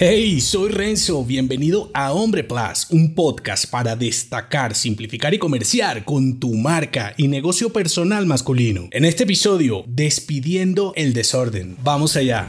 Hey, soy Renzo, bienvenido a Hombre Plus, un podcast para destacar, simplificar y comerciar con tu marca y negocio personal masculino. En este episodio, despidiendo el desorden. Vamos allá.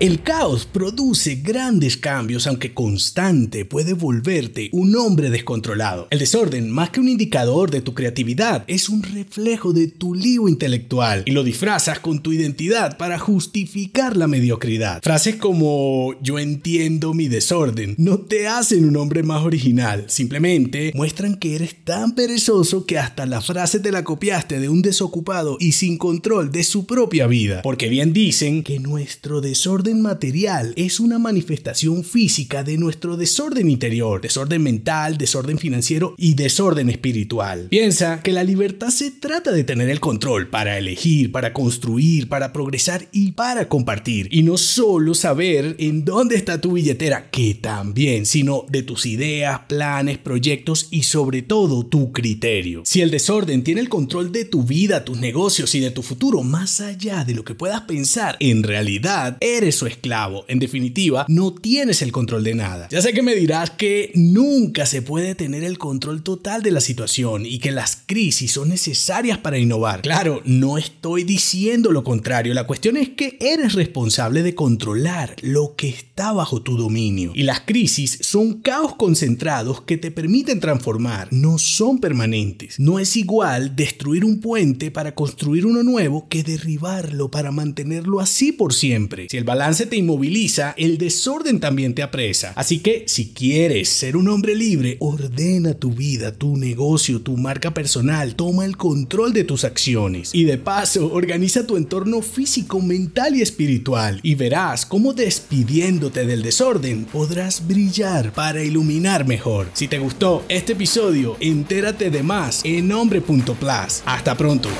El caos produce grandes cambios, aunque constante puede volverte un hombre descontrolado. El desorden, más que un indicador de tu creatividad, es un reflejo de tu lío intelectual y lo disfrazas con tu identidad para justificar la mediocridad. Frases como yo entiendo mi desorden no te hacen un hombre más original, simplemente muestran que eres tan perezoso que hasta la frase te la copiaste de un desocupado y sin control de su propia vida. Porque bien dicen que nuestro desorden material es una manifestación física de nuestro desorden interior, desorden mental, desorden financiero y desorden espiritual. Piensa que la libertad se trata de tener el control para elegir, para construir, para progresar y para compartir. Y no solo saber en dónde está tu billetera, que también, sino de tus ideas, planes, proyectos y sobre todo tu criterio. Si el desorden tiene el control de tu vida, tus negocios y de tu futuro, más allá de lo que puedas pensar, en realidad eres su esclavo. En definitiva, no tienes el control de nada. Ya sé que me dirás que nunca se puede tener el control total de la situación y que las crisis son necesarias para innovar. Claro, no estoy diciendo lo contrario. La cuestión es que eres responsable de controlar lo que está bajo tu dominio. Y las crisis son caos concentrados que te permiten transformar, no son permanentes. No es igual destruir un puente para construir uno nuevo que derribarlo para mantenerlo así por siempre. Si el balance te inmoviliza, el desorden también te apresa. Así que si quieres ser un hombre libre, ordena tu vida, tu negocio, tu marca personal, toma el control de tus acciones. Y de paso, organiza tu entorno físico, mental y espiritual. Y verás cómo despidiéndote del desorden podrás brillar para iluminar mejor. Si te gustó este episodio, entérate de más en hombre.plus. Hasta pronto.